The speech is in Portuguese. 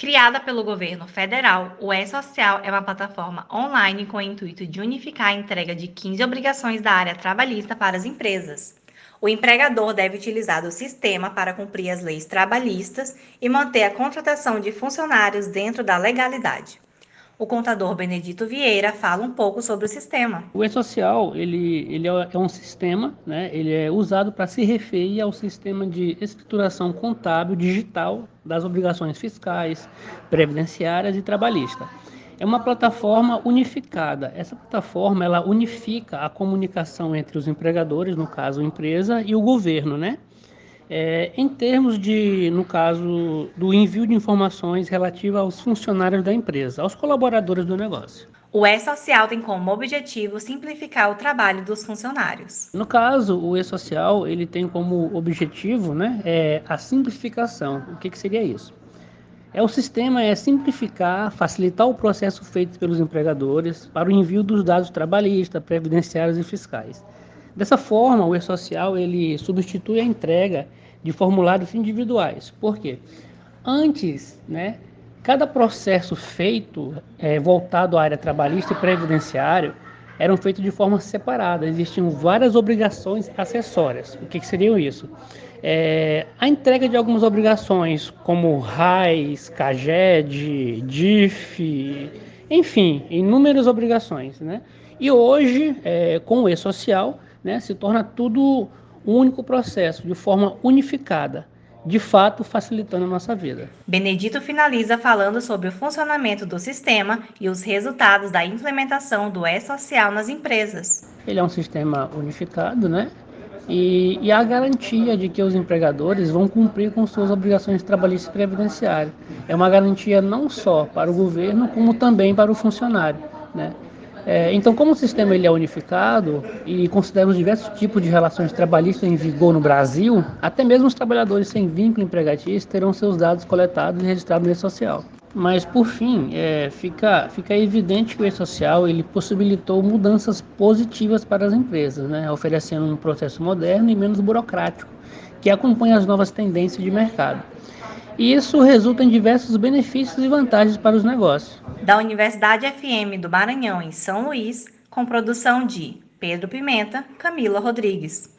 Criada pelo governo federal, o E-Social é uma plataforma online com o intuito de unificar a entrega de 15 obrigações da área trabalhista para as empresas. O empregador deve utilizar o sistema para cumprir as leis trabalhistas e manter a contratação de funcionários dentro da legalidade. O contador Benedito Vieira fala um pouco sobre o sistema. O e-social ele, ele é um sistema, né? ele é usado para se referir ao sistema de escrituração contábil digital das obrigações fiscais, previdenciárias e trabalhistas. É uma plataforma unificada. Essa plataforma ela unifica a comunicação entre os empregadores, no caso a empresa, e o governo, né? É, em termos de, no caso, do envio de informações relativas aos funcionários da empresa, aos colaboradores do negócio. O E-Social tem como objetivo simplificar o trabalho dos funcionários. No caso, o E-Social ele tem como objetivo né, é a simplificação. O que, que seria isso? É o sistema é simplificar, facilitar o processo feito pelos empregadores para o envio dos dados trabalhistas, previdenciários e fiscais. Dessa forma, o E-Social ele substitui a entrega de formulários individuais. Por quê? Antes, né, cada processo feito é, voltado à área trabalhista e previdenciário eram feitos de forma separada. Existiam várias obrigações acessórias. O que, que seriam isso? É, a entrega de algumas obrigações, como RAIS, CAGED, DIF, enfim, inúmeras obrigações. Né? E hoje, é, com o E-Social, né, se torna tudo um único processo, de forma unificada, de fato facilitando a nossa vida. Benedito finaliza falando sobre o funcionamento do sistema e os resultados da implementação do E-Social nas empresas. Ele é um sistema unificado, né? E, e a garantia de que os empregadores vão cumprir com suas obrigações trabalhistas e previdenciárias. É uma garantia não só para o governo, como também para o funcionário, né? É, então, como o sistema ele é unificado e considera os diversos tipos de relações trabalhistas em vigor no Brasil, até mesmo os trabalhadores sem vínculo empregatício terão seus dados coletados e registrados no E-Social. Mas, por fim, é, fica, fica evidente que o E-Social ele possibilitou mudanças positivas para as empresas, né, oferecendo um processo moderno e menos burocrático, que acompanha as novas tendências de mercado. E isso resulta em diversos benefícios e vantagens para os negócios. Da Universidade FM do Maranhão, em São Luís, com produção de Pedro Pimenta, Camila Rodrigues.